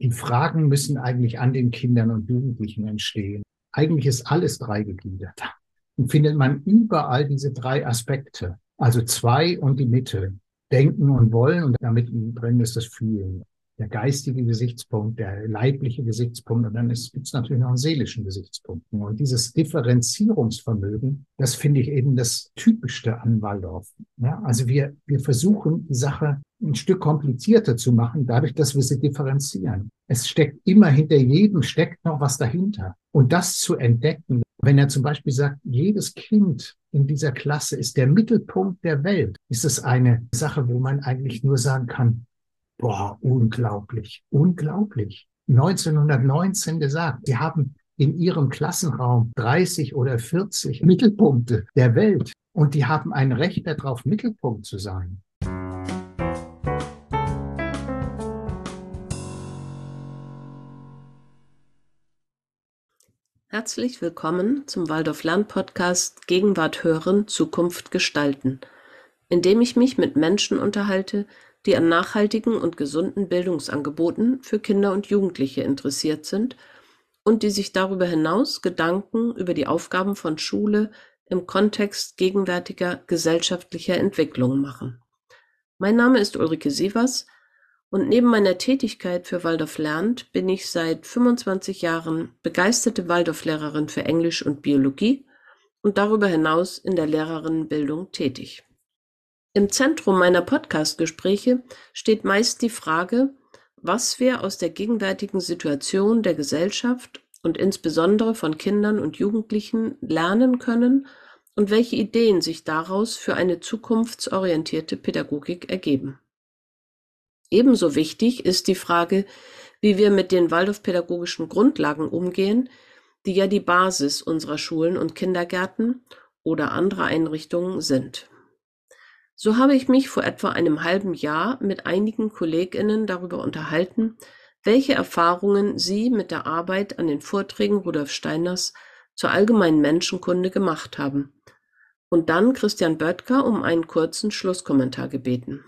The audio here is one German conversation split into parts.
die Fragen müssen eigentlich an den Kindern und Jugendlichen entstehen. Eigentlich ist alles dreigegliedert. Und findet man überall diese drei Aspekte. Also zwei und die Mitte. Denken und Wollen und damit drin ist das Fühlen der geistige Gesichtspunkt, der leibliche Gesichtspunkt und dann gibt es natürlich noch einen seelischen Gesichtspunkt. Und dieses Differenzierungsvermögen, das finde ich eben das Typischste an Waldorf. Ja, also wir, wir versuchen, die Sache ein Stück komplizierter zu machen, dadurch, dass wir sie differenzieren. Es steckt immer hinter jedem, steckt noch was dahinter. Und das zu entdecken, wenn er zum Beispiel sagt, jedes Kind in dieser Klasse ist der Mittelpunkt der Welt, ist es eine Sache, wo man eigentlich nur sagen kann, Boah, unglaublich, unglaublich. 1919 gesagt, sie haben in ihrem Klassenraum 30 oder 40 Mittelpunkte der Welt und die haben ein Recht darauf, Mittelpunkt zu sein. Herzlich willkommen zum Waldorf Lern Podcast Gegenwart hören, Zukunft gestalten, in dem ich mich mit Menschen unterhalte, die an nachhaltigen und gesunden Bildungsangeboten für Kinder und Jugendliche interessiert sind und die sich darüber hinaus Gedanken über die Aufgaben von Schule im Kontext gegenwärtiger gesellschaftlicher Entwicklungen machen. Mein Name ist Ulrike Sievers und neben meiner Tätigkeit für Waldorf lernt bin ich seit 25 Jahren begeisterte Waldorflehrerin für Englisch und Biologie und darüber hinaus in der Lehrerinnenbildung tätig. Im Zentrum meiner Podcast-Gespräche steht meist die Frage, was wir aus der gegenwärtigen Situation der Gesellschaft und insbesondere von Kindern und Jugendlichen lernen können und welche Ideen sich daraus für eine zukunftsorientierte Pädagogik ergeben. Ebenso wichtig ist die Frage, wie wir mit den Waldorfpädagogischen Grundlagen umgehen, die ja die Basis unserer Schulen und Kindergärten oder anderer Einrichtungen sind. So habe ich mich vor etwa einem halben Jahr mit einigen KollegInnen darüber unterhalten, welche Erfahrungen sie mit der Arbeit an den Vorträgen Rudolf Steiners zur allgemeinen Menschenkunde gemacht haben und dann Christian Böttger um einen kurzen Schlusskommentar gebeten.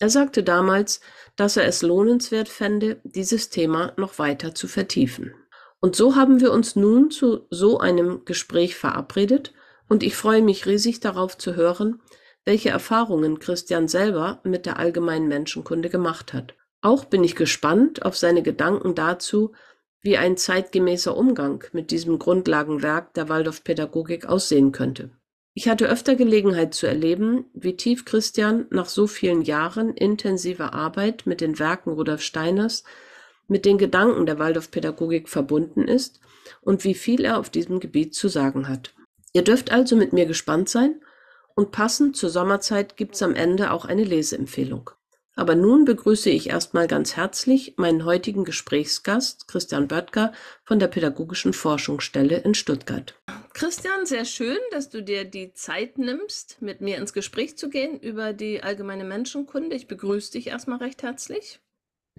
Er sagte damals, dass er es lohnenswert fände, dieses Thema noch weiter zu vertiefen. Und so haben wir uns nun zu so einem Gespräch verabredet und ich freue mich riesig darauf zu hören, welche Erfahrungen Christian selber mit der allgemeinen Menschenkunde gemacht hat. Auch bin ich gespannt auf seine Gedanken dazu, wie ein zeitgemäßer Umgang mit diesem Grundlagenwerk der Waldorfpädagogik aussehen könnte. Ich hatte öfter Gelegenheit zu erleben, wie tief Christian nach so vielen Jahren intensiver Arbeit mit den Werken Rudolf Steiners mit den Gedanken der Waldorfpädagogik verbunden ist und wie viel er auf diesem Gebiet zu sagen hat. Ihr dürft also mit mir gespannt sein und passend zur Sommerzeit gibt's am Ende auch eine Leseempfehlung. Aber nun begrüße ich erstmal ganz herzlich meinen heutigen Gesprächsgast, Christian Böttger von der Pädagogischen Forschungsstelle in Stuttgart. Christian, sehr schön, dass du dir die Zeit nimmst, mit mir ins Gespräch zu gehen über die allgemeine Menschenkunde. Ich begrüße dich erstmal recht herzlich.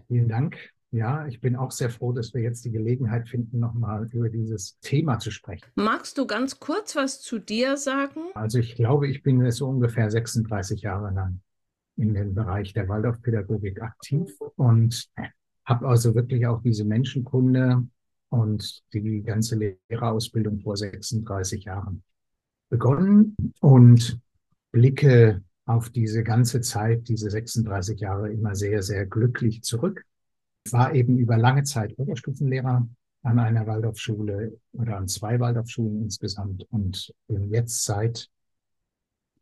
Vielen Dank. Ja, ich bin auch sehr froh, dass wir jetzt die Gelegenheit finden, nochmal über dieses Thema zu sprechen. Magst du ganz kurz was zu dir sagen? Also ich glaube, ich bin so ungefähr 36 Jahre lang in dem Bereich der Waldorfpädagogik aktiv und habe also wirklich auch diese Menschenkunde und die ganze Lehrerausbildung vor 36 Jahren begonnen und blicke auf diese ganze Zeit, diese 36 Jahre immer sehr, sehr glücklich zurück war eben über lange Zeit Oberstufenlehrer an einer Waldorfschule oder an zwei Waldorfschulen insgesamt und bin jetzt seit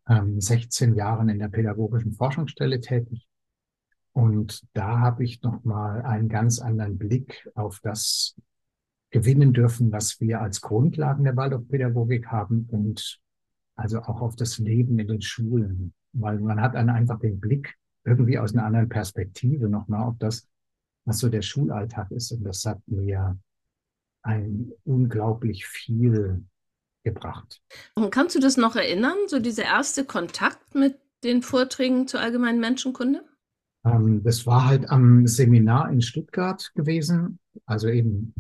ähm, 16 Jahren in der pädagogischen Forschungsstelle tätig. Und da habe ich nochmal einen ganz anderen Blick auf das gewinnen dürfen, was wir als Grundlagen der Waldorfpädagogik haben und also auch auf das Leben in den Schulen, weil man hat dann einfach den Blick irgendwie aus einer anderen Perspektive nochmal auf das, was so der Schulalltag ist. Und das hat mir ein unglaublich viel gebracht. Und kannst du das noch erinnern, so dieser erste Kontakt mit den Vorträgen zur allgemeinen Menschenkunde? Ähm, das war halt am Seminar in Stuttgart gewesen, also eben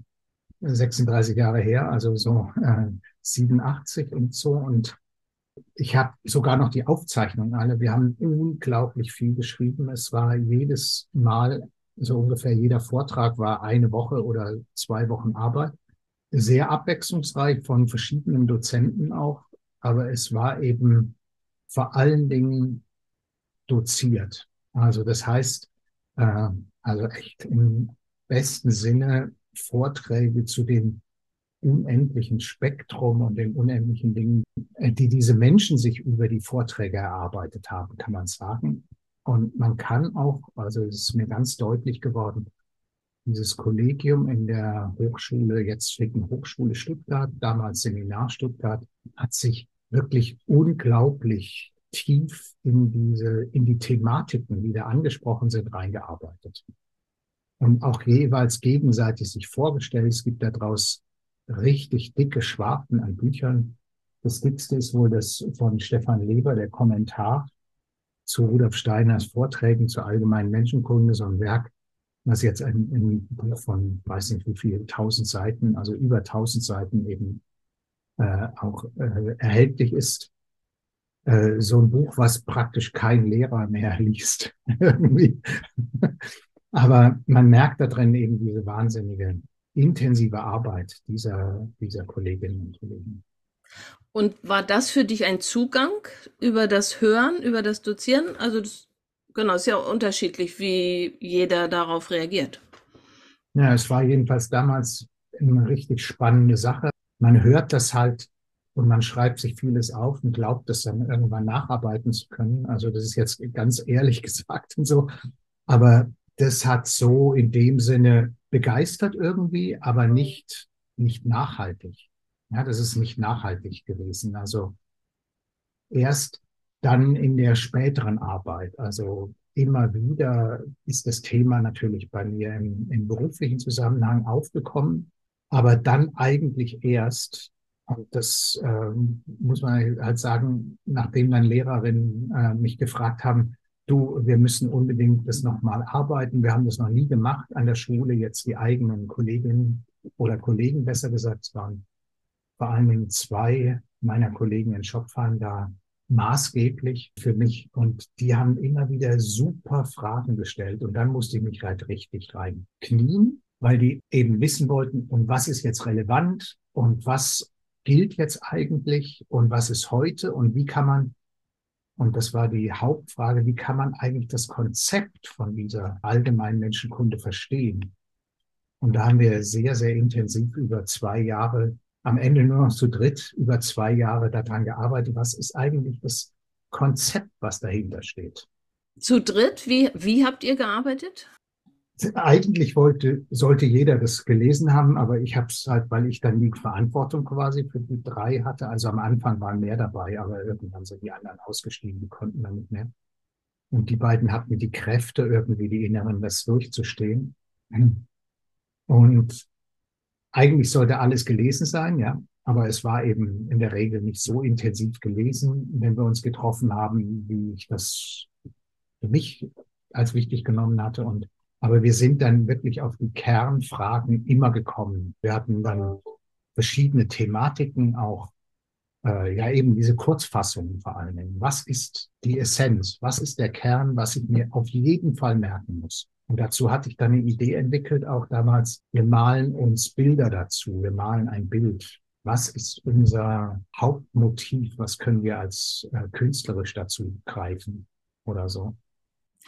36 Jahre her, also so äh, 87 und so. Und ich habe sogar noch die Aufzeichnungen alle. Wir haben unglaublich viel geschrieben. Es war jedes Mal so ungefähr jeder Vortrag war eine Woche oder zwei Wochen Arbeit. Sehr abwechslungsreich von verschiedenen Dozenten auch, aber es war eben vor allen Dingen doziert. Also das heißt, äh, also echt im besten Sinne Vorträge zu dem unendlichen Spektrum und den unendlichen Dingen, äh, die diese Menschen sich über die Vorträge erarbeitet haben, kann man sagen. Und man kann auch, also es ist mir ganz deutlich geworden, dieses Kollegium in der Hochschule, jetzt Schicken Hochschule Stuttgart, damals Seminar Stuttgart, hat sich wirklich unglaublich tief in diese, in die Thematiken, die da angesprochen sind, reingearbeitet. Und auch jeweils gegenseitig sich vorgestellt. Es gibt daraus richtig dicke Schwarten an Büchern. Das dickste ist wohl das von Stefan Leber, der Kommentar zu Rudolf Steiners Vorträgen zur allgemeinen Menschenkunde, so ein Werk, was jetzt ein, Buch von, weiß nicht wie viel, tausend Seiten, also über tausend Seiten eben äh, auch äh, erhältlich ist. Äh, so ein Buch, was praktisch kein Lehrer mehr liest. Aber man merkt da drin eben diese wahnsinnige intensive Arbeit dieser, dieser Kolleginnen und Kollegen. Und war das für dich ein Zugang über das Hören, über das Dozieren? Also das, genau, ist ja unterschiedlich, wie jeder darauf reagiert. Ja, es war jedenfalls damals eine richtig spannende Sache. Man hört das halt und man schreibt sich vieles auf und glaubt, das dann irgendwann nacharbeiten zu können. Also das ist jetzt ganz ehrlich gesagt und so. Aber das hat so in dem Sinne begeistert irgendwie, aber nicht, nicht nachhaltig. Ja, das ist nicht nachhaltig gewesen. Also erst dann in der späteren Arbeit, also immer wieder ist das Thema natürlich bei mir im, im beruflichen Zusammenhang aufgekommen, aber dann eigentlich erst, und das äh, muss man halt sagen, nachdem dann Lehrerinnen äh, mich gefragt haben, du, wir müssen unbedingt das nochmal arbeiten. Wir haben das noch nie gemacht an der Schule. Jetzt die eigenen Kolleginnen oder Kollegen, besser gesagt, es waren vor allen Dingen zwei meiner Kollegen in Schopfheim da maßgeblich für mich und die haben immer wieder super Fragen gestellt und dann musste ich mich halt richtig rein knien, weil die eben wissen wollten, und was ist jetzt relevant und was gilt jetzt eigentlich und was ist heute und wie kann man und das war die Hauptfrage, wie kann man eigentlich das Konzept von dieser allgemeinen Menschenkunde verstehen? Und da haben wir sehr, sehr intensiv über zwei Jahre, am Ende nur noch zu dritt, über zwei Jahre daran gearbeitet. Was ist eigentlich das Konzept, was dahinter steht? Zu dritt? Wie, wie habt ihr gearbeitet? Eigentlich wollte, sollte jeder das gelesen haben, aber ich habe es halt, weil ich dann die Verantwortung quasi für die drei hatte. Also am Anfang waren mehr dabei, aber irgendwann sind die anderen ausgestiegen, die konnten dann nicht mehr. Und die beiden hatten die Kräfte, irgendwie die Inneren, das durchzustehen. Und eigentlich sollte alles gelesen sein, ja. Aber es war eben in der Regel nicht so intensiv gelesen, wenn wir uns getroffen haben, wie ich das für mich als wichtig genommen hatte. Und aber wir sind dann wirklich auf die Kernfragen immer gekommen. Wir hatten dann verschiedene Thematiken auch, äh, ja eben diese Kurzfassungen vor allen Dingen. Was ist die Essenz? Was ist der Kern, was ich mir auf jeden Fall merken muss? Und dazu hatte ich dann eine Idee entwickelt, auch damals, wir malen uns Bilder dazu, wir malen ein Bild. Was ist unser Hauptmotiv? Was können wir als äh, künstlerisch dazu greifen oder so?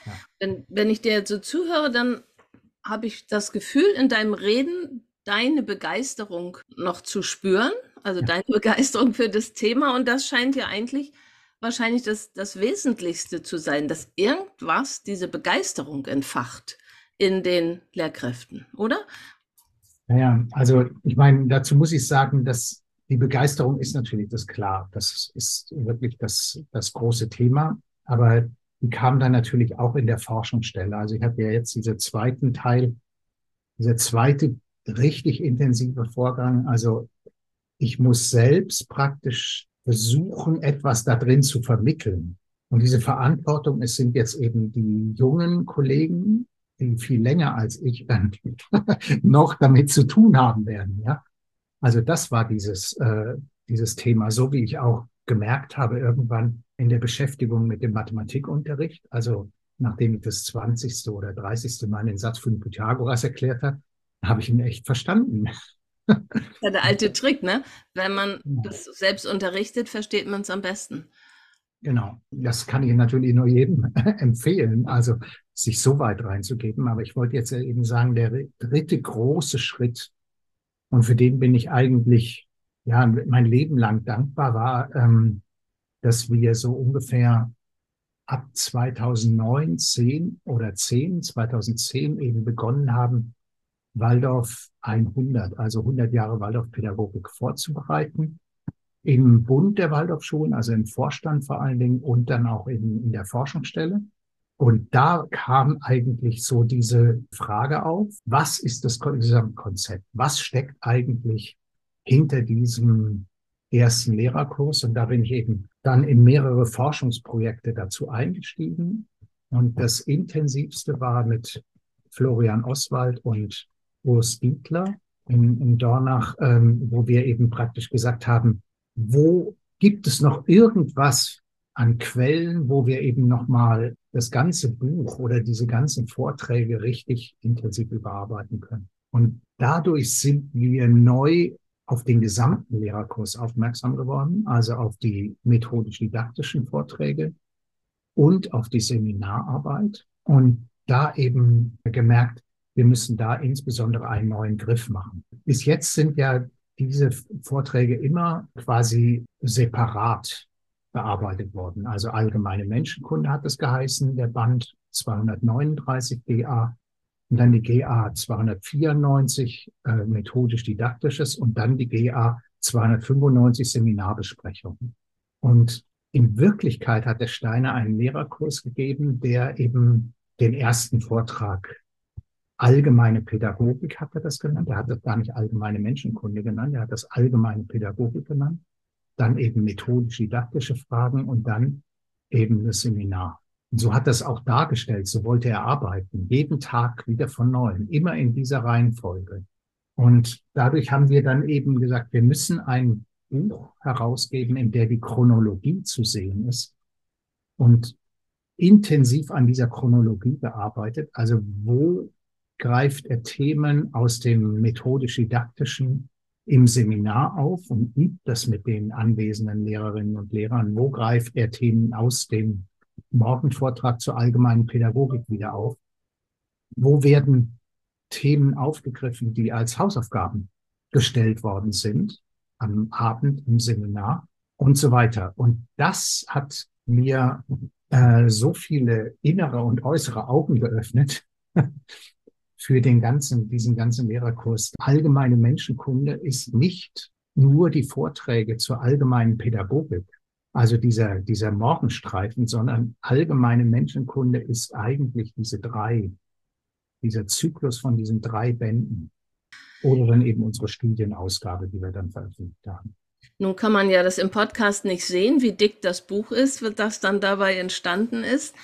Ja. Wenn, wenn ich dir jetzt so zuhöre, dann habe ich das Gefühl, in deinem Reden deine Begeisterung noch zu spüren, also ja. deine Begeisterung für das Thema. Und das scheint ja eigentlich wahrscheinlich das, das Wesentlichste zu sein, dass irgendwas diese Begeisterung entfacht in den Lehrkräften, oder? Naja, also ich meine, dazu muss ich sagen, dass die Begeisterung ist natürlich das klar. Das ist wirklich das, das große Thema. Aber die kam dann natürlich auch in der Forschungsstelle. Also ich habe ja jetzt diesen zweiten Teil, dieser zweite richtig intensive Vorgang. Also ich muss selbst praktisch versuchen, etwas da drin zu vermitteln. Und diese Verantwortung, es sind jetzt eben die jungen Kollegen, die viel länger als ich dann noch damit zu tun haben werden. Ja, also das war dieses äh, dieses Thema, so wie ich auch gemerkt habe irgendwann, in der Beschäftigung mit dem Mathematikunterricht. Also nachdem ich das 20. oder 30. Mal den Satz von Pythagoras erklärt habe, habe ich ihn echt verstanden. Ja, der alte Trick, ne? Wenn man das selbst unterrichtet, versteht man es am besten. Genau, das kann ich natürlich nur jedem empfehlen, also sich so weit reinzugeben. Aber ich wollte jetzt eben sagen, der dritte große Schritt, und für den bin ich eigentlich ja mein Leben lang dankbar, war, ähm, dass wir so ungefähr ab 2009, 10 oder 10, 2010 eben begonnen haben, Waldorf 100, also 100 Jahre Waldorfpädagogik vorzubereiten im Bund der Waldorfschulen, also im Vorstand vor allen Dingen und dann auch in, in der Forschungsstelle. Und da kam eigentlich so diese Frage auf, was ist das Gesamtkonzept? Was steckt eigentlich hinter diesem ersten Lehrerkurs? Und da bin ich eben dann in mehrere Forschungsprojekte dazu eingestiegen. Und das intensivste war mit Florian Oswald und Urs Dietler in, in Dornach, ähm, wo wir eben praktisch gesagt haben, wo gibt es noch irgendwas an Quellen, wo wir eben nochmal das ganze Buch oder diese ganzen Vorträge richtig intensiv überarbeiten können. Und dadurch sind wir neu auf den gesamten Lehrerkurs aufmerksam geworden, also auf die methodisch-didaktischen Vorträge und auf die Seminararbeit. Und da eben gemerkt, wir müssen da insbesondere einen neuen Griff machen. Bis jetzt sind ja diese Vorträge immer quasi separat bearbeitet worden. Also allgemeine Menschenkunde hat es geheißen, der Band 239 GA und dann die GA 294 äh, methodisch-didaktisches und dann die GA 295 Seminarbesprechungen. Und in Wirklichkeit hat der Steiner einen Lehrerkurs gegeben, der eben den ersten Vortrag allgemeine Pädagogik hat er das genannt. Er hat das gar nicht allgemeine Menschenkunde genannt. Er hat das allgemeine Pädagogik genannt. Dann eben methodisch-didaktische Fragen und dann eben das Seminar. Und so hat das auch dargestellt. So wollte er arbeiten. Jeden Tag wieder von neuem. Immer in dieser Reihenfolge. Und dadurch haben wir dann eben gesagt, wir müssen ein Buch herausgeben, in der die Chronologie zu sehen ist. Und intensiv an dieser Chronologie bearbeitet. Also wo greift er Themen aus dem methodisch-didaktischen im Seminar auf und übt das mit den anwesenden Lehrerinnen und Lehrern. Wo greift er Themen aus dem Morgenvortrag zur allgemeinen Pädagogik wieder auf? Wo werden Themen aufgegriffen, die als Hausaufgaben gestellt worden sind am Abend im Seminar und so weiter. Und das hat mir äh, so viele innere und äußere Augen geöffnet, für den ganzen, diesen ganzen Lehrerkurs. Allgemeine Menschenkunde ist nicht nur die Vorträge zur allgemeinen Pädagogik, also dieser, dieser Morgenstreifen, sondern allgemeine Menschenkunde ist eigentlich diese drei, dieser Zyklus von diesen drei Bänden. Oder dann eben unsere Studienausgabe, die wir dann veröffentlicht haben. Nun kann man ja das im Podcast nicht sehen, wie dick das Buch ist, das dann dabei entstanden ist.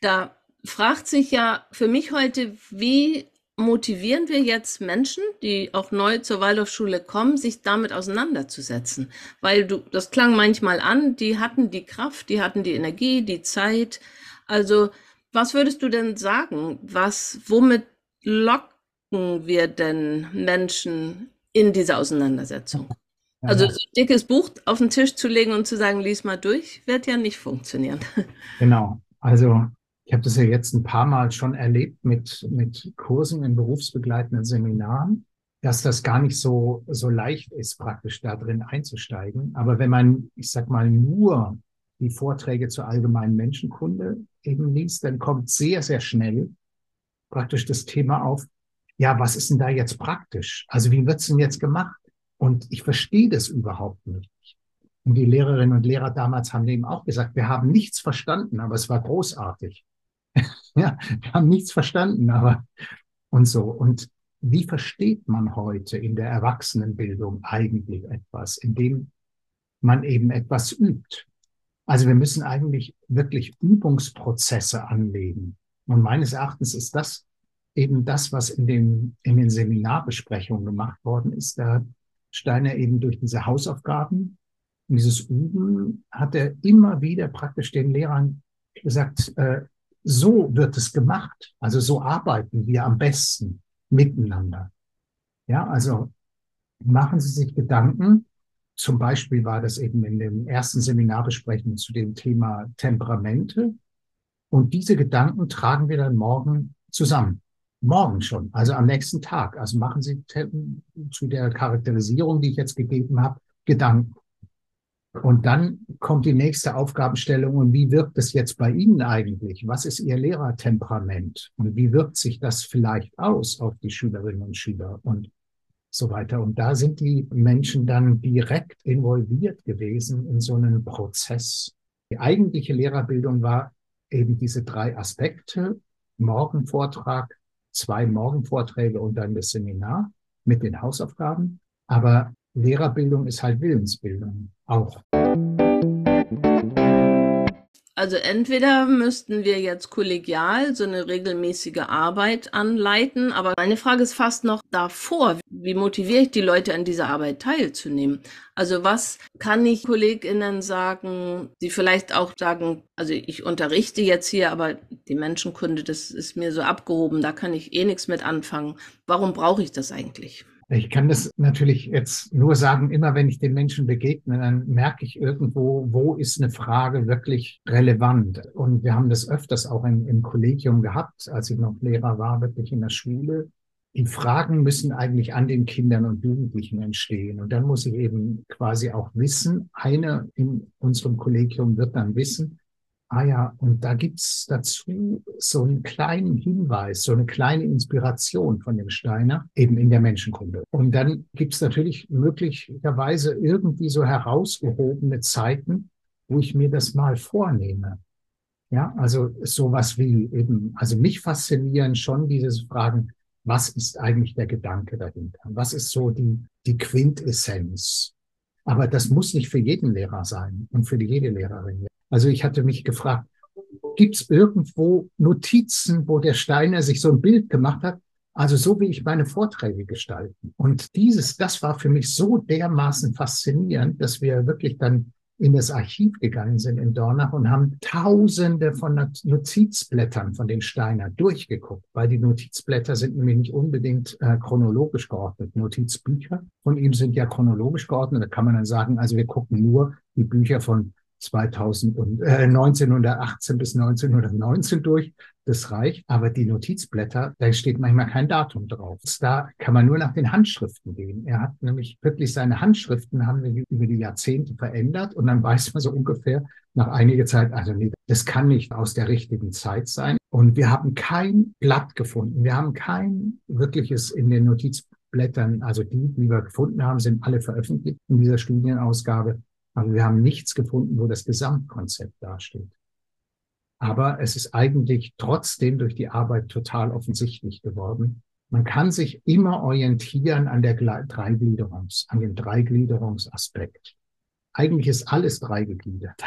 Da fragt sich ja für mich heute, wie motivieren wir jetzt Menschen, die auch neu zur Waldorfschule kommen, sich damit auseinanderzusetzen? Weil du, das klang manchmal an, die hatten die Kraft, die hatten die Energie, die Zeit. Also, was würdest du denn sagen? Was, womit locken wir denn Menschen in diese Auseinandersetzung? Also, so ein dickes Buch auf den Tisch zu legen und zu sagen, lies mal durch, wird ja nicht funktionieren. Genau. Also, ich habe das ja jetzt ein paar Mal schon erlebt mit, mit Kursen in berufsbegleitenden Seminaren, dass das gar nicht so, so leicht ist, praktisch da drin einzusteigen. Aber wenn man, ich sag mal, nur die Vorträge zur allgemeinen Menschenkunde eben liest, dann kommt sehr, sehr schnell praktisch das Thema auf, ja, was ist denn da jetzt praktisch? Also wie wird's denn jetzt gemacht? Und ich verstehe das überhaupt nicht. Und die Lehrerinnen und Lehrer damals haben eben auch gesagt, wir haben nichts verstanden, aber es war großartig. Ja, wir haben nichts verstanden, aber und so. Und wie versteht man heute in der Erwachsenenbildung eigentlich etwas, indem man eben etwas übt? Also wir müssen eigentlich wirklich Übungsprozesse anlegen. Und meines Erachtens ist das eben das, was in, dem, in den Seminarbesprechungen gemacht worden ist. Da Steiner eben durch diese Hausaufgaben, dieses Üben, hat er immer wieder praktisch den Lehrern gesagt, äh, so wird es gemacht. Also so arbeiten wir am besten miteinander. Ja, also machen Sie sich Gedanken. Zum Beispiel war das eben in den ersten Seminarbesprechungen zu dem Thema Temperamente. Und diese Gedanken tragen wir dann morgen zusammen. Morgen schon, also am nächsten Tag. Also machen Sie zu der Charakterisierung, die ich jetzt gegeben habe, Gedanken. Und dann kommt die nächste Aufgabenstellung. Und wie wirkt es jetzt bei Ihnen eigentlich? Was ist Ihr Lehrertemperament? Und wie wirkt sich das vielleicht aus auf die Schülerinnen und Schüler und so weiter? Und da sind die Menschen dann direkt involviert gewesen in so einen Prozess. Die eigentliche Lehrerbildung war eben diese drei Aspekte. Morgenvortrag, zwei Morgenvorträge und dann das Seminar mit den Hausaufgaben. Aber Lehrerbildung ist halt Willensbildung auch. Also entweder müssten wir jetzt kollegial so eine regelmäßige Arbeit anleiten, aber meine Frage ist fast noch davor, wie motiviere ich die Leute an dieser Arbeit teilzunehmen? Also was kann ich Kolleginnen sagen, die vielleicht auch sagen, also ich unterrichte jetzt hier, aber die Menschenkunde, das ist mir so abgehoben, da kann ich eh nichts mit anfangen. Warum brauche ich das eigentlich? Ich kann das natürlich jetzt nur sagen, immer wenn ich den Menschen begegne, dann merke ich irgendwo, wo ist eine Frage wirklich relevant. Und wir haben das öfters auch im, im Kollegium gehabt, als ich noch Lehrer war, wirklich in der Schule. Die Fragen müssen eigentlich an den Kindern und Jugendlichen entstehen. Und dann muss ich eben quasi auch wissen, eine in unserem Kollegium wird dann wissen, Ah ja, und da gibt's dazu so einen kleinen Hinweis, so eine kleine Inspiration von dem Steiner, eben in der Menschenkunde. Und dann gibt's natürlich möglicherweise irgendwie so herausgehobene Zeiten, wo ich mir das mal vornehme. Ja, also sowas wie eben, also mich faszinieren schon diese Fragen, was ist eigentlich der Gedanke dahinter? Was ist so die, die Quintessenz? Aber das muss nicht für jeden Lehrer sein und für jede Lehrerin. Also ich hatte mich gefragt, gibt es irgendwo Notizen, wo der Steiner sich so ein Bild gemacht hat? Also so wie ich meine Vorträge gestalten. Und dieses, das war für mich so dermaßen faszinierend, dass wir wirklich dann in das Archiv gegangen sind in Dornach und haben tausende von Notizblättern von den Steiner durchgeguckt, weil die Notizblätter sind nämlich nicht unbedingt äh, chronologisch geordnet. Notizbücher von ihm sind ja chronologisch geordnet. Da kann man dann sagen, also wir gucken nur die Bücher von 2000 und, äh, 1918 bis 1919 durch. Das reicht. Aber die Notizblätter, da steht manchmal kein Datum drauf. Da kann man nur nach den Handschriften gehen. Er hat nämlich wirklich seine Handschriften haben wir über die Jahrzehnte verändert und dann weiß man so ungefähr nach einiger Zeit, also nee, das kann nicht aus der richtigen Zeit sein. Und wir haben kein Blatt gefunden. Wir haben kein wirkliches in den Notizblättern, also die, die wir gefunden haben, sind alle veröffentlicht in dieser Studienausgabe aber wir haben nichts gefunden, wo das Gesamtkonzept dasteht. Aber es ist eigentlich trotzdem durch die Arbeit total offensichtlich geworden. Man kann sich immer orientieren an der Dreigliederungs, an dem Dreigliederungsaspekt. Eigentlich ist alles dreigegliedert.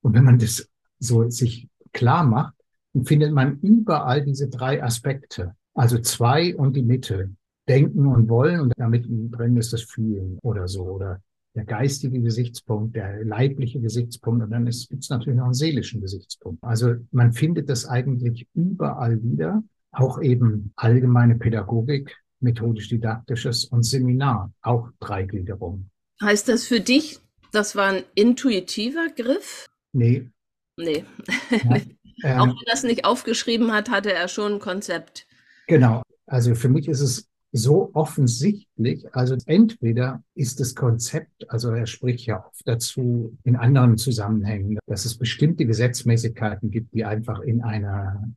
Und wenn man das so sich klar macht, dann findet man überall diese drei Aspekte. Also zwei und die Mitte. Denken und wollen und damit drin ist das Fühlen oder so oder der geistige Gesichtspunkt, der leibliche Gesichtspunkt und dann gibt es natürlich noch einen seelischen Gesichtspunkt. Also man findet das eigentlich überall wieder, auch eben allgemeine Pädagogik, methodisch-didaktisches und Seminar, auch Dreigliederung. Heißt das für dich, das war ein intuitiver Griff? Nee. Nee. Ja, ähm, auch wenn er das nicht aufgeschrieben hat, hatte er schon ein Konzept. Genau. Also für mich ist es so offensichtlich. Also entweder ist das Konzept, also er spricht ja oft dazu in anderen Zusammenhängen, dass es bestimmte Gesetzmäßigkeiten gibt, die einfach in einer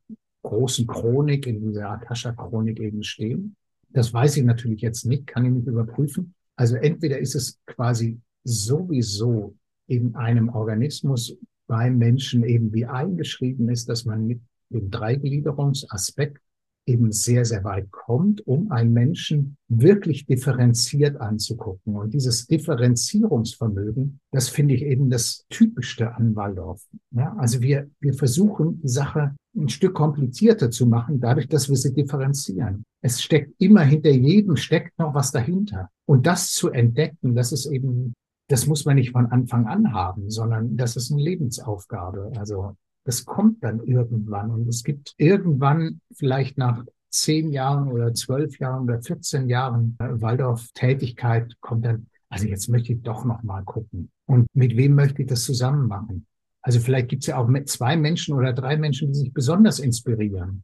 großen Chronik, in dieser Akasha-Chronik eben stehen. Das weiß ich natürlich jetzt nicht, kann ich nicht überprüfen. Also entweder ist es quasi sowieso in einem Organismus beim Menschen eben wie eingeschrieben ist, dass man mit dem Dreigliederungsaspekt eben sehr, sehr weit kommt, um einen Menschen wirklich differenziert anzugucken. Und dieses Differenzierungsvermögen, das finde ich eben das Typischste an Waldorf. Ja, also wir, wir versuchen, die Sache ein Stück komplizierter zu machen, dadurch, dass wir sie differenzieren. Es steckt immer hinter jedem steckt noch was dahinter. Und das zu entdecken, das ist eben, das muss man nicht von Anfang an haben, sondern das ist eine Lebensaufgabe. Also das kommt dann irgendwann. Und es gibt irgendwann vielleicht nach zehn Jahren oder zwölf Jahren oder 14 Jahren äh, Waldorf-Tätigkeit kommt dann, also jetzt möchte ich doch noch mal gucken. Und mit wem möchte ich das zusammen machen? Also vielleicht gibt es ja auch mit zwei Menschen oder drei Menschen, die sich besonders inspirieren.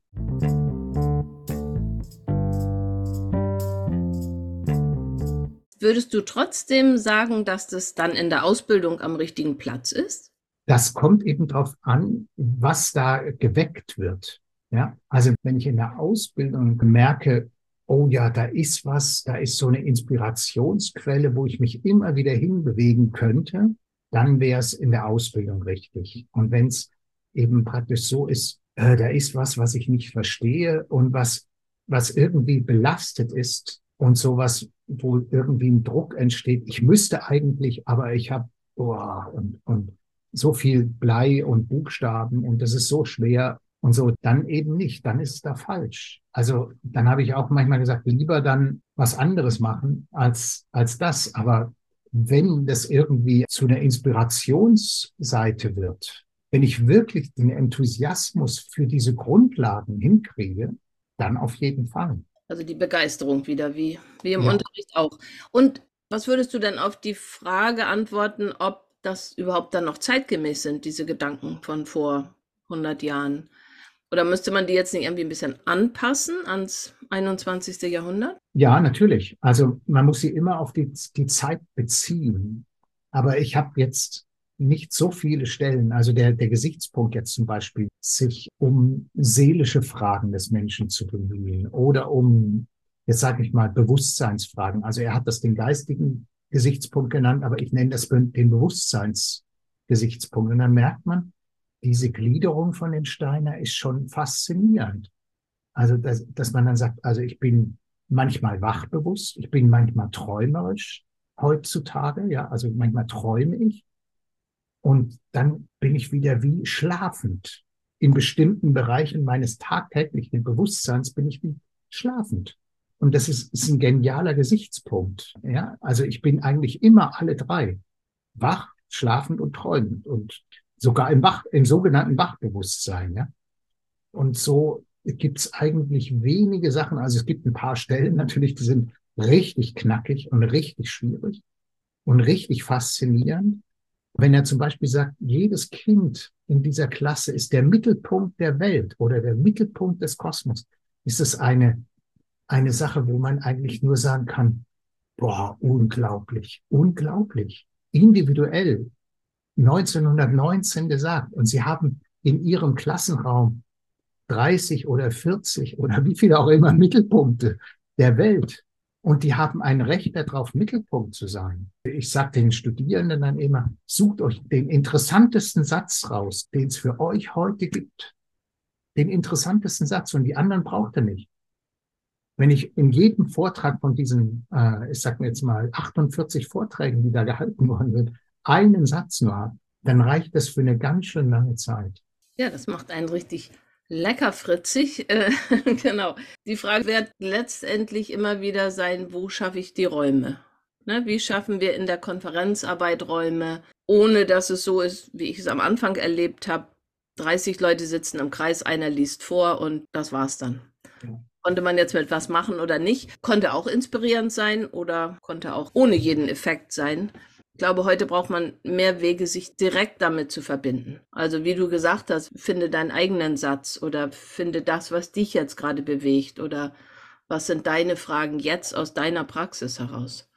Würdest du trotzdem sagen, dass das dann in der Ausbildung am richtigen Platz ist? Das kommt eben darauf an, was da geweckt wird. Ja, also wenn ich in der Ausbildung merke, oh ja, da ist was, da ist so eine Inspirationsquelle, wo ich mich immer wieder hinbewegen könnte, dann wäre es in der Ausbildung richtig. Und wenn es eben praktisch so ist, äh, da ist was, was ich nicht verstehe und was, was irgendwie belastet ist und sowas, wo irgendwie ein Druck entsteht. Ich müsste eigentlich, aber ich habe oh, und, und so viel Blei und Buchstaben und das ist so schwer und so, dann eben nicht, dann ist es da falsch. Also dann habe ich auch manchmal gesagt, lieber dann was anderes machen als, als das. Aber wenn das irgendwie zu einer Inspirationsseite wird, wenn ich wirklich den Enthusiasmus für diese Grundlagen hinkriege, dann auf jeden Fall. Also die Begeisterung wieder, wie, wie im ja. Unterricht auch. Und was würdest du denn auf die Frage antworten, ob das überhaupt dann noch zeitgemäß sind, diese Gedanken von vor 100 Jahren? Oder müsste man die jetzt nicht irgendwie ein bisschen anpassen ans 21. Jahrhundert? Ja, natürlich. Also man muss sie immer auf die, die Zeit beziehen. Aber ich habe jetzt nicht so viele Stellen, also der, der Gesichtspunkt jetzt zum Beispiel, sich um seelische Fragen des Menschen zu bemühen oder um, jetzt sage ich mal, Bewusstseinsfragen. Also er hat das den geistigen Gesichtspunkt genannt, aber ich nenne das den Bewusstseinsgesichtspunkt. Und dann merkt man, diese Gliederung von den Steiner ist schon faszinierend. Also, dass, dass man dann sagt, also ich bin manchmal wachbewusst, ich bin manchmal träumerisch heutzutage, ja, also manchmal träume ich und dann bin ich wieder wie schlafend. In bestimmten Bereichen meines tagtäglichen Bewusstseins bin ich wie schlafend. Und das ist, ist ein genialer Gesichtspunkt. Ja, also ich bin eigentlich immer alle drei. Wach, schlafend und träumend und sogar im Wach, im sogenannten Wachbewusstsein. Ja. Und so gibt es eigentlich wenige Sachen. Also es gibt ein paar Stellen natürlich, die sind richtig knackig und richtig schwierig und richtig faszinierend. Wenn er zum Beispiel sagt, jedes Kind in dieser Klasse ist der Mittelpunkt der Welt oder der Mittelpunkt des Kosmos, ist es eine, eine Sache, wo man eigentlich nur sagen kann, boah, unglaublich, unglaublich, individuell, 1919 gesagt. Und sie haben in ihrem Klassenraum 30 oder 40 oder wie viele auch immer Mittelpunkte der Welt. Und die haben ein Recht darauf, Mittelpunkt zu sein. Ich sage den Studierenden dann immer, sucht euch den interessantesten Satz raus, den es für euch heute gibt. Den interessantesten Satz und die anderen braucht ihr nicht. Wenn ich in jedem Vortrag von diesen, äh, ich sag mir jetzt mal, 48 Vorträgen, die da gehalten worden sind, einen Satz nur habe, dann reicht das für eine ganz schön lange Zeit. Ja, das macht einen richtig Lecker fritzig, äh, genau. Die Frage wird letztendlich immer wieder sein, wo schaffe ich die Räume? Ne, wie schaffen wir in der Konferenzarbeit Räume, ohne dass es so ist, wie ich es am Anfang erlebt habe, 30 Leute sitzen im Kreis, einer liest vor und das war's dann. Ja. Konnte man jetzt mit was machen oder nicht? Konnte auch inspirierend sein oder konnte auch ohne jeden Effekt sein. Ich glaube, heute braucht man mehr Wege, sich direkt damit zu verbinden. Also wie du gesagt hast, finde deinen eigenen Satz oder finde das, was dich jetzt gerade bewegt oder was sind deine Fragen jetzt aus deiner Praxis heraus,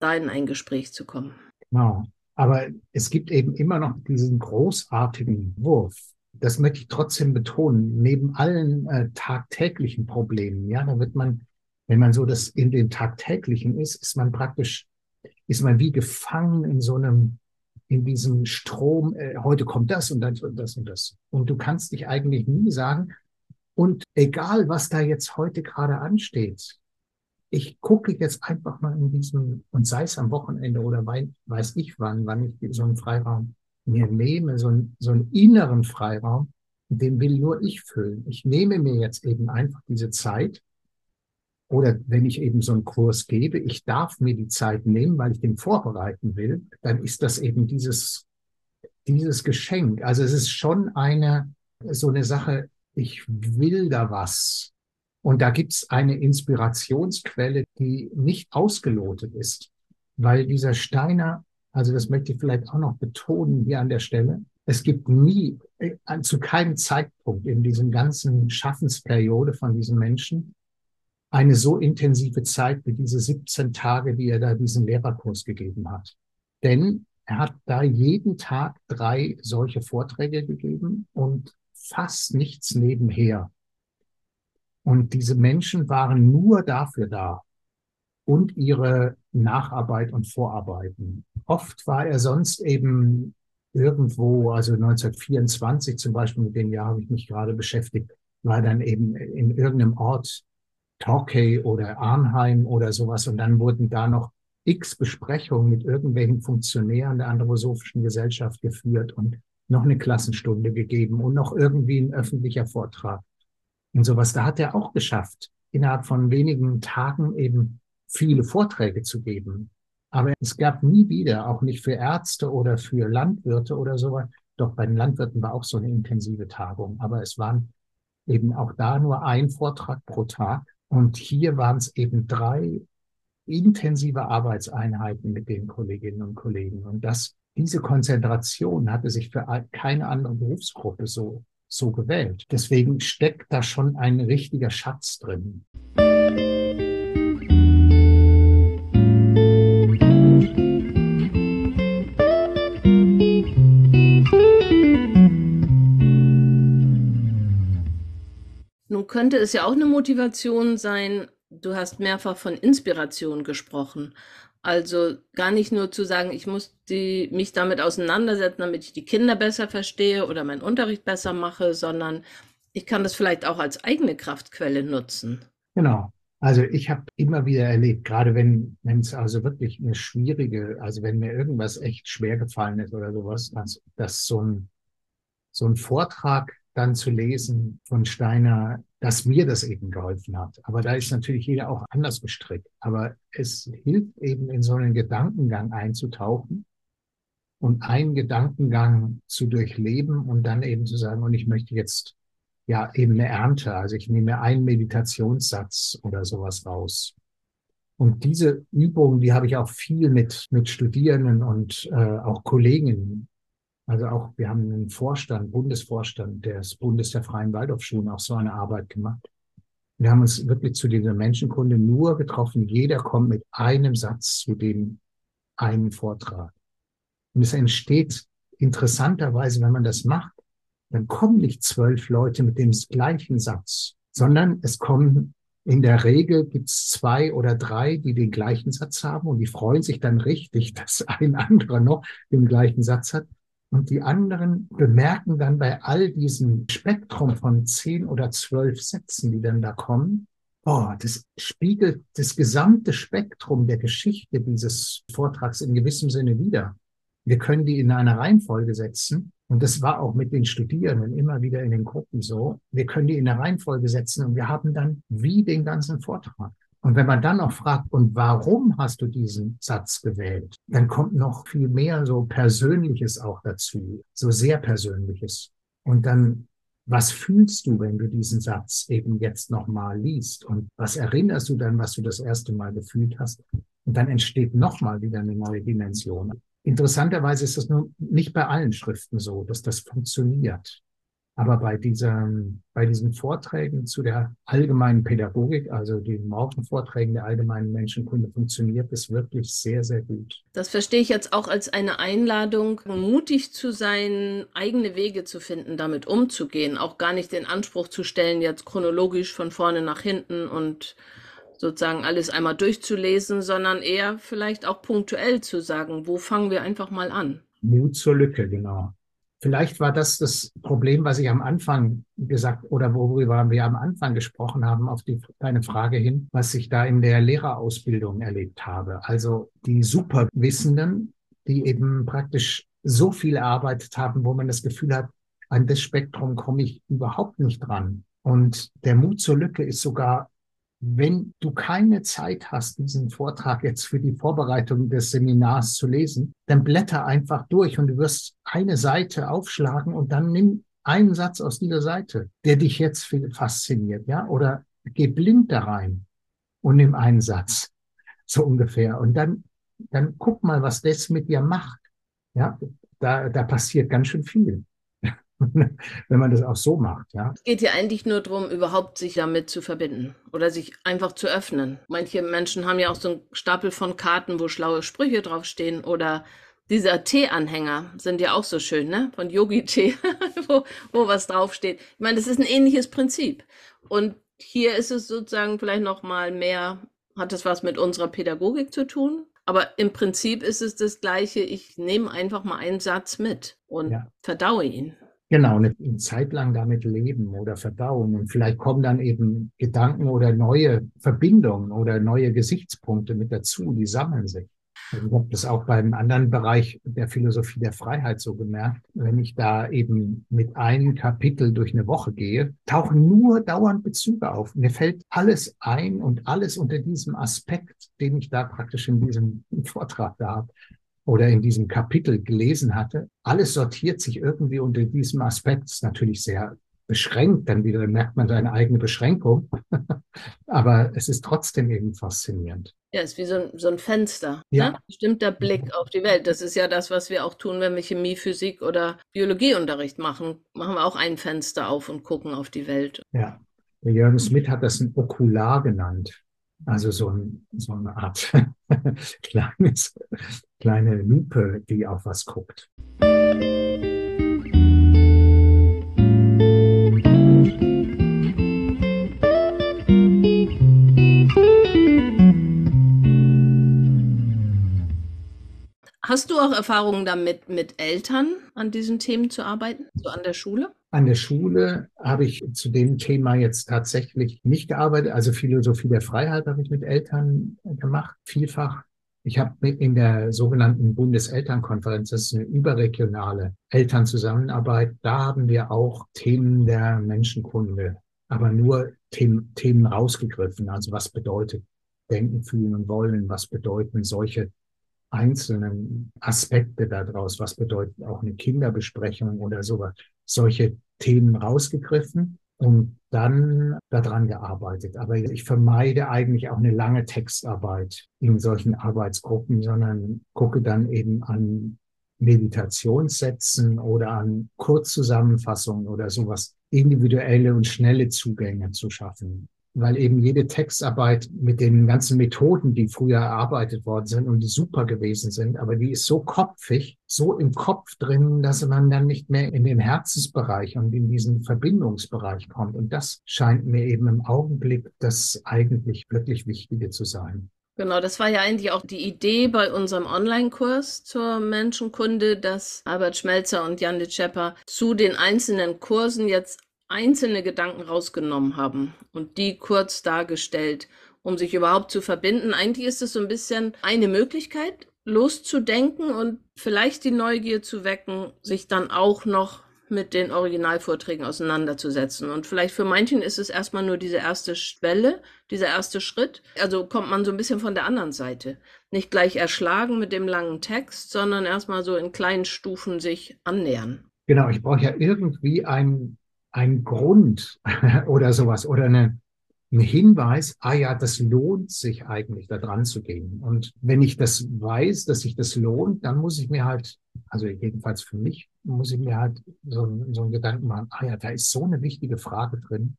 da in ein Gespräch zu kommen. Genau. Aber es gibt eben immer noch diesen großartigen Wurf. Das möchte ich trotzdem betonen. Neben allen äh, tagtäglichen Problemen, ja, da wird man, wenn man so das in dem tagtäglichen ist, ist man praktisch ist man wie gefangen in so einem, in diesem Strom, äh, heute kommt das und das und das und das. Und du kannst dich eigentlich nie sagen, und egal, was da jetzt heute gerade ansteht, ich gucke jetzt einfach mal in diesem, und sei es am Wochenende oder weiß ich wann, wann ich so einen Freiraum mir nehme, so einen, so einen inneren Freiraum, den will nur ich füllen. Ich nehme mir jetzt eben einfach diese Zeit oder wenn ich eben so einen Kurs gebe, ich darf mir die Zeit nehmen, weil ich den vorbereiten will, dann ist das eben dieses, dieses Geschenk, also es ist schon eine, so eine Sache, ich will da was. Und da gibt's eine Inspirationsquelle, die nicht ausgelotet ist, weil dieser Steiner, also das möchte ich vielleicht auch noch betonen hier an der Stelle, es gibt nie, äh, zu keinem Zeitpunkt in diesem ganzen Schaffensperiode von diesen Menschen eine so intensive Zeit wie diese 17 Tage, die er da diesen Lehrerkurs gegeben hat. Denn er hat da jeden Tag drei solche Vorträge gegeben und fast nichts nebenher. Und diese Menschen waren nur dafür da und ihre Nacharbeit und Vorarbeiten. Oft war er sonst eben irgendwo, also 1924 zum Beispiel, mit dem Jahr habe ich mich gerade beschäftigt, war dann eben in irgendeinem Ort Torquay oder Arnheim oder sowas. Und dann wurden da noch x Besprechungen mit irgendwelchen Funktionären der Anthroposophischen Gesellschaft geführt und noch eine Klassenstunde gegeben und noch irgendwie ein öffentlicher Vortrag und sowas. Da hat er auch geschafft, innerhalb von wenigen Tagen eben viele Vorträge zu geben. Aber es gab nie wieder, auch nicht für Ärzte oder für Landwirte oder sowas. Doch bei den Landwirten war auch so eine intensive Tagung. Aber es waren eben auch da nur ein Vortrag pro Tag. Und hier waren es eben drei intensive Arbeitseinheiten mit den Kolleginnen und Kollegen. Und das, diese Konzentration hatte sich für keine andere Berufsgruppe so, so gewählt. Deswegen steckt da schon ein richtiger Schatz drin. Könnte es ja auch eine Motivation sein, du hast mehrfach von Inspiration gesprochen. Also gar nicht nur zu sagen, ich muss die, mich damit auseinandersetzen, damit ich die Kinder besser verstehe oder meinen Unterricht besser mache, sondern ich kann das vielleicht auch als eigene Kraftquelle nutzen. Genau. Also ich habe immer wieder erlebt, gerade wenn es also wirklich eine schwierige, also wenn mir irgendwas echt schwer gefallen ist oder sowas, dass, dass so ein so ein Vortrag dann zu lesen von Steiner, dass mir das eben geholfen hat. Aber da ist natürlich jeder auch anders gestrickt. Aber es hilft eben in so einen Gedankengang einzutauchen und einen Gedankengang zu durchleben und dann eben zu sagen, und ich möchte jetzt ja eben eine Ernte, also ich nehme einen Meditationssatz oder sowas raus. Und diese Übungen, die habe ich auch viel mit, mit Studierenden und äh, auch Kollegen also auch, wir haben einen Vorstand, Bundesvorstand des Bundes der Freien Waldorfschulen auch so eine Arbeit gemacht. Wir haben uns wirklich zu dieser Menschenkunde nur getroffen. Jeder kommt mit einem Satz zu dem einen Vortrag. Und es entsteht interessanterweise, wenn man das macht, dann kommen nicht zwölf Leute mit dem gleichen Satz, sondern es kommen in der Regel gibt's zwei oder drei, die den gleichen Satz haben und die freuen sich dann richtig, dass ein anderer noch den gleichen Satz hat. Und die anderen bemerken dann bei all diesem Spektrum von zehn oder zwölf Sätzen, die dann da kommen, oh, das spiegelt das gesamte Spektrum der Geschichte dieses Vortrags in gewissem Sinne wider. Wir können die in einer Reihenfolge setzen. Und das war auch mit den Studierenden immer wieder in den Gruppen so. Wir können die in eine Reihenfolge setzen und wir haben dann wie den ganzen Vortrag. Und wenn man dann noch fragt, und warum hast du diesen Satz gewählt, dann kommt noch viel mehr so Persönliches auch dazu, so sehr Persönliches. Und dann, was fühlst du, wenn du diesen Satz eben jetzt nochmal liest? Und was erinnerst du dann, was du das erste Mal gefühlt hast? Und dann entsteht nochmal wieder eine neue Dimension. Interessanterweise ist das nur nicht bei allen Schriften so, dass das funktioniert. Aber bei, diesem, bei diesen Vorträgen zu der allgemeinen Pädagogik, also den Morgenvorträgen der allgemeinen Menschenkunde, funktioniert es wirklich sehr, sehr gut. Das verstehe ich jetzt auch als eine Einladung, mutig zu sein, eigene Wege zu finden, damit umzugehen, auch gar nicht den Anspruch zu stellen, jetzt chronologisch von vorne nach hinten und sozusagen alles einmal durchzulesen, sondern eher vielleicht auch punktuell zu sagen, wo fangen wir einfach mal an. Mut zur Lücke, genau. Vielleicht war das das Problem, was ich am Anfang gesagt oder worüber wir am Anfang gesprochen haben, auf die, deine Frage hin, was ich da in der Lehrerausbildung erlebt habe. Also die Superwissenden, die eben praktisch so viel erarbeitet haben, wo man das Gefühl hat, an das Spektrum komme ich überhaupt nicht dran. Und der Mut zur Lücke ist sogar wenn du keine Zeit hast, diesen Vortrag jetzt für die Vorbereitung des Seminars zu lesen, dann blätter einfach durch und du wirst eine Seite aufschlagen und dann nimm einen Satz aus dieser Seite, der dich jetzt fasziniert, ja, oder geh blind da rein und nimm einen Satz, so ungefähr. Und dann, dann guck mal, was das mit dir macht. Ja, da, da passiert ganz schön viel. wenn man das auch so macht, ja. Es geht ja eigentlich nur darum, überhaupt sich damit zu verbinden oder sich einfach zu öffnen. Manche Menschen haben ja auch so einen Stapel von Karten, wo schlaue Sprüche draufstehen oder dieser Tee-Anhänger sind ja auch so schön, ne? Von Yogi-Tee, wo, wo was draufsteht. Ich meine, das ist ein ähnliches Prinzip. Und hier ist es sozusagen vielleicht noch mal mehr, hat es was mit unserer Pädagogik zu tun? Aber im Prinzip ist es das Gleiche. Ich nehme einfach mal einen Satz mit und ja. verdaue ihn. Genau, eine, Zeit lang damit leben oder verdauen. Und vielleicht kommen dann eben Gedanken oder neue Verbindungen oder neue Gesichtspunkte mit dazu, die sammeln sich. Also ich habe das auch beim anderen Bereich der Philosophie der Freiheit so gemerkt. Wenn ich da eben mit einem Kapitel durch eine Woche gehe, tauchen nur dauernd Bezüge auf. Mir fällt alles ein und alles unter diesem Aspekt, den ich da praktisch in diesem Vortrag da habe, oder in diesem Kapitel gelesen hatte, alles sortiert sich irgendwie unter diesem Aspekt. Das ist natürlich sehr beschränkt, dann wieder merkt man seine eigene Beschränkung. Aber es ist trotzdem eben faszinierend. Ja, es ist wie so ein, so ein Fenster. Ja. Ne? Bestimmter Blick auf die Welt. Das ist ja das, was wir auch tun, wenn wir Chemie, Physik oder Biologieunterricht machen. Machen wir auch ein Fenster auf und gucken auf die Welt. Ja. Der Jürgen Smith hat das ein Okular genannt. Also so, ein, so eine Art kleines, kleine Lupe, die auf was guckt. Hast du auch Erfahrungen damit, mit Eltern an diesen Themen zu arbeiten, so an der Schule? An der Schule habe ich zu dem Thema jetzt tatsächlich nicht gearbeitet. Also Philosophie der Freiheit habe ich mit Eltern gemacht, vielfach. Ich habe in der sogenannten Bundeselternkonferenz, das ist eine überregionale Elternzusammenarbeit, da haben wir auch Themen der Menschenkunde, aber nur Themen, rausgegriffen. Also was bedeutet Denken, Fühlen und Wollen? Was bedeuten solche einzelnen Aspekte daraus, was bedeutet auch eine Kinderbesprechung oder sowas, solche Themen rausgegriffen und dann daran gearbeitet. Aber ich vermeide eigentlich auch eine lange Textarbeit in solchen Arbeitsgruppen, sondern gucke dann eben an Meditationssätzen oder an Kurzzusammenfassungen oder sowas, individuelle und schnelle Zugänge zu schaffen weil eben jede Textarbeit mit den ganzen Methoden, die früher erarbeitet worden sind und die super gewesen sind, aber die ist so kopfig, so im Kopf drin, dass man dann nicht mehr in den Herzensbereich und in diesen Verbindungsbereich kommt. Und das scheint mir eben im Augenblick das eigentlich wirklich Wichtige zu sein. Genau, das war ja eigentlich auch die Idee bei unserem Online-Kurs zur Menschenkunde, dass Albert Schmelzer und Jan de Schepper zu den einzelnen Kursen jetzt einzelne Gedanken rausgenommen haben und die kurz dargestellt, um sich überhaupt zu verbinden. Eigentlich ist es so ein bisschen eine Möglichkeit, loszudenken und vielleicht die Neugier zu wecken, sich dann auch noch mit den Originalvorträgen auseinanderzusetzen. Und vielleicht für manchen ist es erstmal nur diese erste Schwelle, dieser erste Schritt. Also kommt man so ein bisschen von der anderen Seite. Nicht gleich erschlagen mit dem langen Text, sondern erstmal so in kleinen Stufen sich annähern. Genau, ich brauche ja irgendwie ein ein Grund oder sowas oder eine, ein Hinweis, ah ja, das lohnt sich eigentlich, da dran zu gehen. Und wenn ich das weiß, dass sich das lohnt, dann muss ich mir halt, also jedenfalls für mich, muss ich mir halt so, so einen Gedanken machen, ah ja, da ist so eine wichtige Frage drin.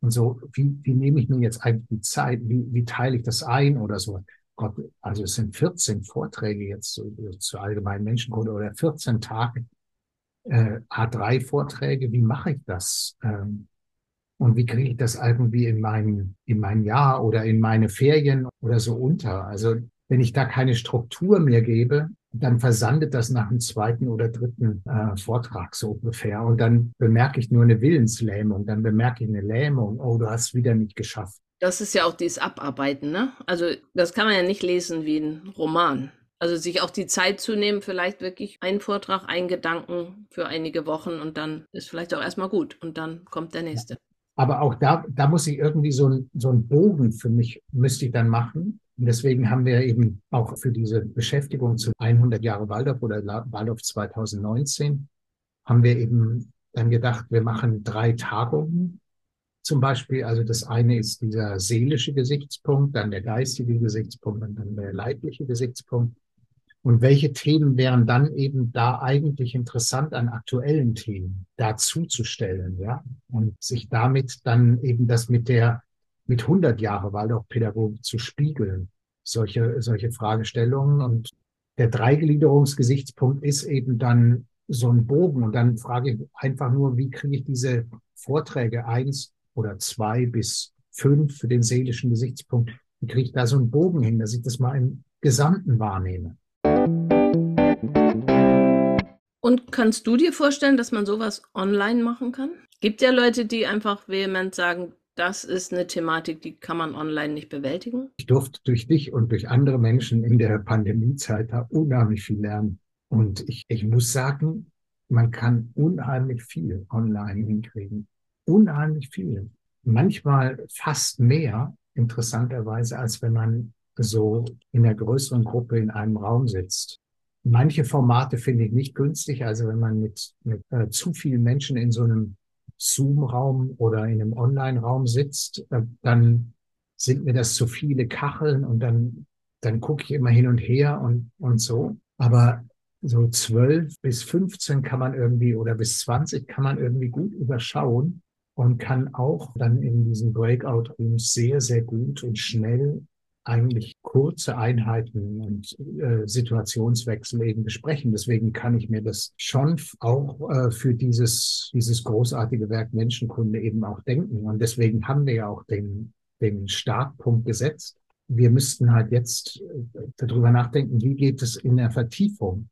Und so, wie, wie nehme ich mir jetzt eigentlich die Zeit? Wie, wie teile ich das ein oder so? Gott, also es sind 14 Vorträge jetzt zu, zu allgemeinen Menschenkunde oder 14 Tage äh, A3-Vorträge, wie mache ich das? Ähm, und wie kriege ich das irgendwie in mein, in mein Jahr oder in meine Ferien oder so unter? Also wenn ich da keine Struktur mehr gebe, dann versandet das nach dem zweiten oder dritten äh, Vortrag so ungefähr. Und dann bemerke ich nur eine Willenslähmung, dann bemerke ich eine Lähmung, oh, du hast wieder nicht geschafft. Das ist ja auch dieses Abarbeiten, ne? Also das kann man ja nicht lesen wie ein Roman. Also sich auch die Zeit zu nehmen, vielleicht wirklich einen Vortrag, einen Gedanken für einige Wochen und dann ist vielleicht auch erstmal gut und dann kommt der nächste. Aber auch da, da muss ich irgendwie so ein, so ein Bogen für mich, müsste ich dann machen. Und deswegen haben wir eben auch für diese Beschäftigung zu 100 Jahre Waldorf oder Waldorf 2019 haben wir eben dann gedacht, wir machen drei Tagungen zum Beispiel. Also das eine ist dieser seelische Gesichtspunkt, dann der geistige Gesichtspunkt und dann der leibliche Gesichtspunkt. Und welche Themen wären dann eben da eigentlich interessant an aktuellen Themen dazuzustellen, ja? Und sich damit dann eben das mit der, mit 100 Jahre Waldorfpädagogik zu spiegeln. Solche, solche Fragestellungen. Und der Dreigliederungsgesichtspunkt ist eben dann so ein Bogen. Und dann frage ich einfach nur, wie kriege ich diese Vorträge eins oder zwei bis fünf für den seelischen Gesichtspunkt, wie kriege ich da so einen Bogen hin, dass ich das mal im Gesamten wahrnehme. Und kannst du dir vorstellen, dass man sowas online machen kann? Gibt ja Leute, die einfach vehement sagen, das ist eine Thematik, die kann man online nicht bewältigen. Ich durfte durch dich und durch andere Menschen in der Pandemiezeit da unheimlich viel lernen. Und ich, ich muss sagen, man kann unheimlich viel online hinkriegen. Unheimlich viel. Manchmal fast mehr, interessanterweise, als wenn man so in einer größeren Gruppe in einem Raum sitzt. Manche Formate finde ich nicht günstig. Also wenn man mit, mit äh, zu vielen Menschen in so einem Zoom-Raum oder in einem Online-Raum sitzt, äh, dann sind mir das zu viele Kacheln und dann, dann gucke ich immer hin und her und, und so. Aber so zwölf bis 15 kann man irgendwie oder bis 20 kann man irgendwie gut überschauen und kann auch dann in diesen Breakout-Rooms sehr, sehr gut und schnell eigentlich kurze Einheiten und äh, Situationswechsel eben besprechen. Deswegen kann ich mir das schon auch äh, für dieses, dieses großartige Werk Menschenkunde eben auch denken. Und deswegen haben wir ja auch den, den Startpunkt gesetzt. Wir müssten halt jetzt äh, darüber nachdenken, wie geht es in der Vertiefung?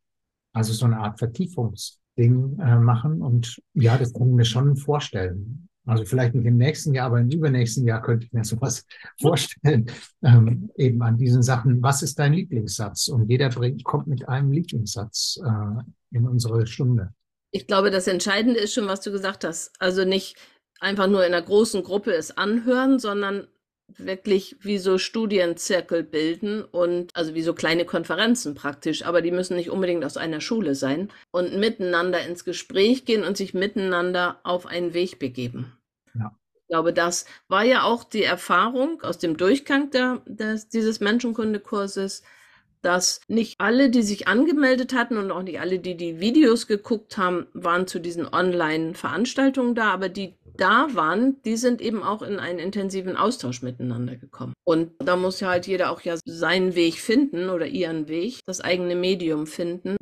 Also so eine Art Vertiefungsding äh, machen. Und ja, das kann ich mir schon vorstellen. Also vielleicht nicht im nächsten Jahr, aber im übernächsten Jahr könnte ich mir sowas vorstellen, ähm, eben an diesen Sachen. Was ist dein Lieblingssatz? Und jeder bringt, kommt mit einem Lieblingssatz äh, in unsere Stunde. Ich glaube, das Entscheidende ist schon, was du gesagt hast. Also nicht einfach nur in einer großen Gruppe es anhören, sondern wirklich wie so Studienzirkel bilden und also wie so kleine Konferenzen praktisch, aber die müssen nicht unbedingt aus einer Schule sein und miteinander ins Gespräch gehen und sich miteinander auf einen Weg begeben. Ja. Ich glaube, das war ja auch die Erfahrung aus dem Durchgang der, des, dieses Menschenkundekurses, dass nicht alle, die sich angemeldet hatten und auch nicht alle, die die Videos geguckt haben, waren zu diesen Online-Veranstaltungen da, aber die da waren, die sind eben auch in einen intensiven Austausch miteinander gekommen. Und da muss ja halt jeder auch ja seinen Weg finden oder ihren Weg, das eigene Medium finden.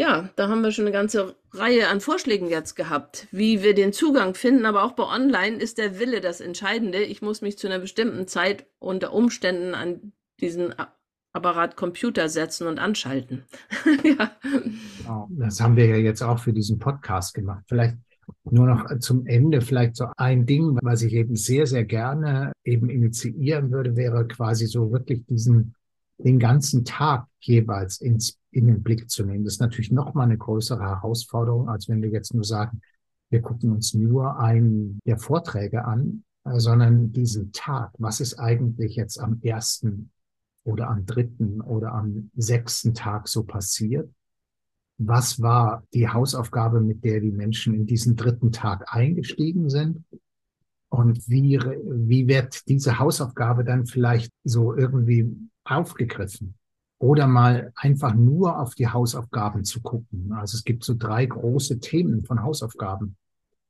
Ja, da haben wir schon eine ganze Reihe an Vorschlägen jetzt gehabt, wie wir den Zugang finden. Aber auch bei Online ist der Wille das Entscheidende. Ich muss mich zu einer bestimmten Zeit unter Umständen an diesen Apparat Computer setzen und anschalten. ja. Genau, das haben wir ja jetzt auch für diesen Podcast gemacht. Vielleicht nur noch zum Ende, vielleicht so ein Ding, was ich eben sehr, sehr gerne eben initiieren würde, wäre quasi so wirklich diesen, den ganzen Tag jeweils ins in den Blick zu nehmen. Das ist natürlich noch mal eine größere Herausforderung, als wenn wir jetzt nur sagen, wir gucken uns nur einen der Vorträge an, äh, sondern diesen Tag. Was ist eigentlich jetzt am ersten oder am dritten oder am sechsten Tag so passiert? Was war die Hausaufgabe, mit der die Menschen in diesen dritten Tag eingestiegen sind? Und wie, wie wird diese Hausaufgabe dann vielleicht so irgendwie aufgegriffen? Oder mal einfach nur auf die Hausaufgaben zu gucken. Also es gibt so drei große Themen von Hausaufgaben,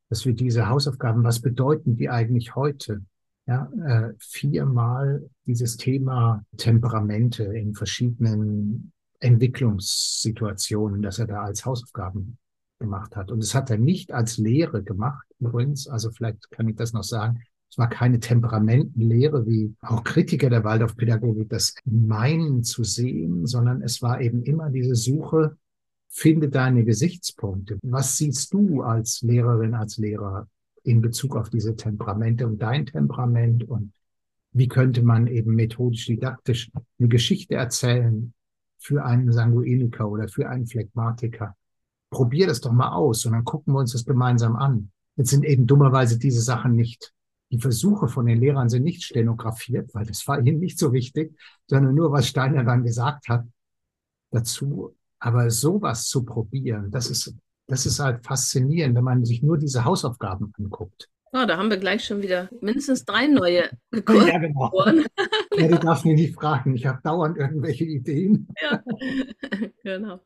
dass wir diese Hausaufgaben, was bedeuten die eigentlich heute? Ja, äh, viermal dieses Thema Temperamente in verschiedenen Entwicklungssituationen, dass er da als Hausaufgaben gemacht hat. Und das hat er nicht als Lehre gemacht, übrigens. Also vielleicht kann ich das noch sagen. Es war keine Temperamentenlehre, wie auch Kritiker der Waldorfpädagogik das meinen zu sehen, sondern es war eben immer diese Suche, finde deine Gesichtspunkte. Was siehst du als Lehrerin, als Lehrer in Bezug auf diese Temperamente und dein Temperament und wie könnte man eben methodisch didaktisch eine Geschichte erzählen für einen Sanguiniker oder für einen Phlegmatiker. Probier das doch mal aus und dann gucken wir uns das gemeinsam an. Jetzt sind eben dummerweise diese Sachen nicht, die Versuche von den Lehrern sind nicht stenografiert, weil das war ihnen nicht so wichtig, sondern nur, was Steiner dann gesagt hat dazu. Aber sowas zu probieren, das ist, das ist halt faszinierend, wenn man sich nur diese Hausaufgaben anguckt. Oh, da haben wir gleich schon wieder mindestens drei neue Kurse. Ja, genau. ja, du darfst mich nicht fragen. Ich habe dauernd irgendwelche Ideen. Ja, genau.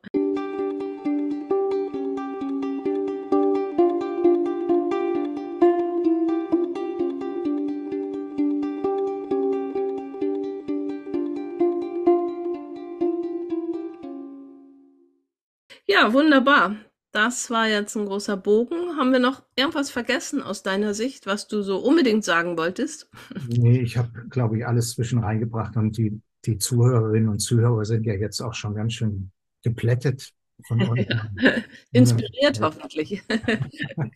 Ja, wunderbar. Das war jetzt ein großer Bogen. Haben wir noch irgendwas vergessen aus deiner Sicht, was du so unbedingt sagen wolltest? Nee, ich habe, glaube ich, alles zwischen reingebracht und die, die Zuhörerinnen und Zuhörer sind ja jetzt auch schon ganz schön geplättet von. Ja. Inspiriert ja. hoffentlich.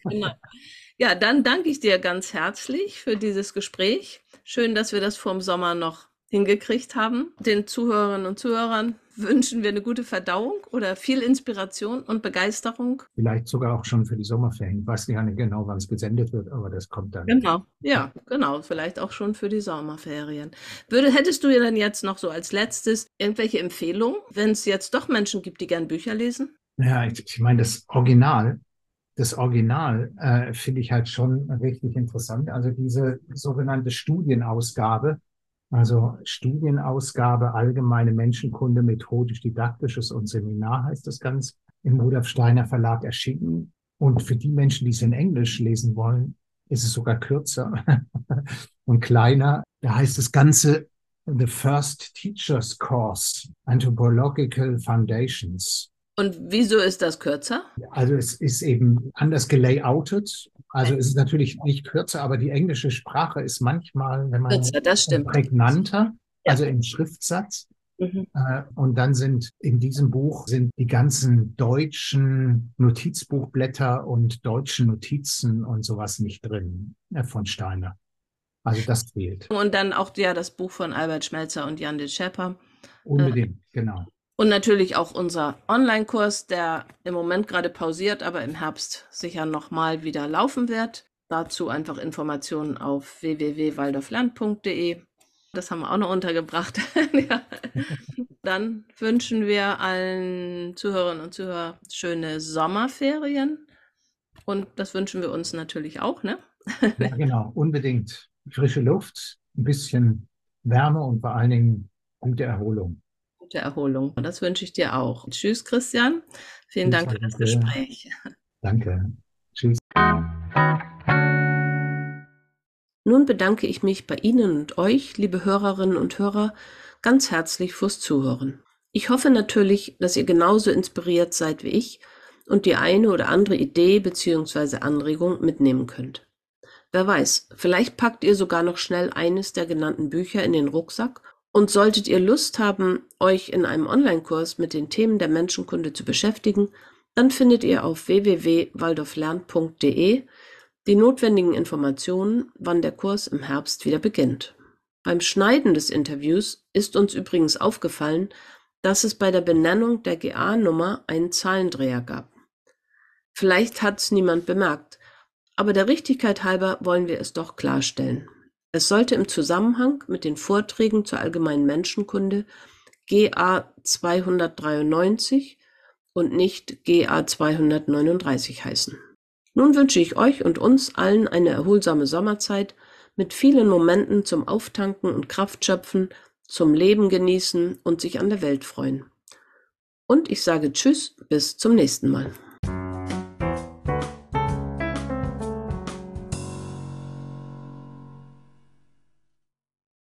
genau. Ja, dann danke ich dir ganz herzlich für dieses Gespräch. Schön, dass wir das vorm Sommer noch hingekriegt haben. Den Zuhörerinnen und Zuhörern wünschen wir eine gute Verdauung oder viel Inspiration und Begeisterung. Vielleicht sogar auch schon für die Sommerferien. Ich weiß nicht genau, wann es gesendet wird, aber das kommt dann. Genau, ja, genau. Vielleicht auch schon für die Sommerferien. Würde, hättest du dir dann jetzt noch so als letztes irgendwelche Empfehlungen, wenn es jetzt doch Menschen gibt, die gern Bücher lesen? Ja, ich, ich meine, das Original, das Original äh, finde ich halt schon richtig interessant. Also diese sogenannte Studienausgabe, also Studienausgabe, allgemeine Menschenkunde, methodisch-didaktisches und Seminar heißt das Ganze, im Rudolf Steiner Verlag erschienen. Und für die Menschen, die es in Englisch lesen wollen, ist es sogar kürzer und kleiner. Da heißt das Ganze The First Teachers Course, Anthropological Foundations. Und wieso ist das kürzer? Also es ist eben anders gelayoutet. Also es ist natürlich nicht kürzer, aber die englische Sprache ist manchmal, wenn man kürzer, das stimmt. prägnanter, ja. also im Schriftsatz. Mhm. Äh, und dann sind in diesem Buch sind die ganzen deutschen Notizbuchblätter und deutschen Notizen und sowas nicht drin äh, von Steiner. Also das fehlt. Und dann auch ja das Buch von Albert Schmelzer und Jan de Schepper. Unbedingt, äh, genau. Und natürlich auch unser Online-Kurs, der im Moment gerade pausiert, aber im Herbst sicher nochmal wieder laufen wird. Dazu einfach Informationen auf www.waldorfland.de. Das haben wir auch noch untergebracht. ja. Dann wünschen wir allen Zuhörerinnen und Zuhörern schöne Sommerferien. Und das wünschen wir uns natürlich auch, ne? ja, genau, unbedingt. Frische Luft, ein bisschen Wärme und vor allen Dingen gute Erholung gute Erholung. Und das wünsche ich dir auch. Tschüss, Christian. Vielen Dank für das Gespräch. Danke. Tschüss. Nun bedanke ich mich bei Ihnen und euch, liebe Hörerinnen und Hörer, ganz herzlich fürs Zuhören. Ich hoffe natürlich, dass ihr genauso inspiriert seid wie ich und die eine oder andere Idee bzw. Anregung mitnehmen könnt. Wer weiß, vielleicht packt ihr sogar noch schnell eines der genannten Bücher in den Rucksack und solltet ihr Lust haben, euch in einem Online-Kurs mit den Themen der Menschenkunde zu beschäftigen, dann findet ihr auf www.waldorflern.de die notwendigen Informationen, wann der Kurs im Herbst wieder beginnt. Beim Schneiden des Interviews ist uns übrigens aufgefallen, dass es bei der Benennung der GA-Nummer einen Zahlendreher gab. Vielleicht hat es niemand bemerkt, aber der Richtigkeit halber wollen wir es doch klarstellen. Es sollte im Zusammenhang mit den Vorträgen zur allgemeinen Menschenkunde GA 293 und nicht GA 239 heißen. Nun wünsche ich euch und uns allen eine erholsame Sommerzeit mit vielen Momenten zum Auftanken und Kraftschöpfen, zum Leben genießen und sich an der Welt freuen. Und ich sage Tschüss, bis zum nächsten Mal.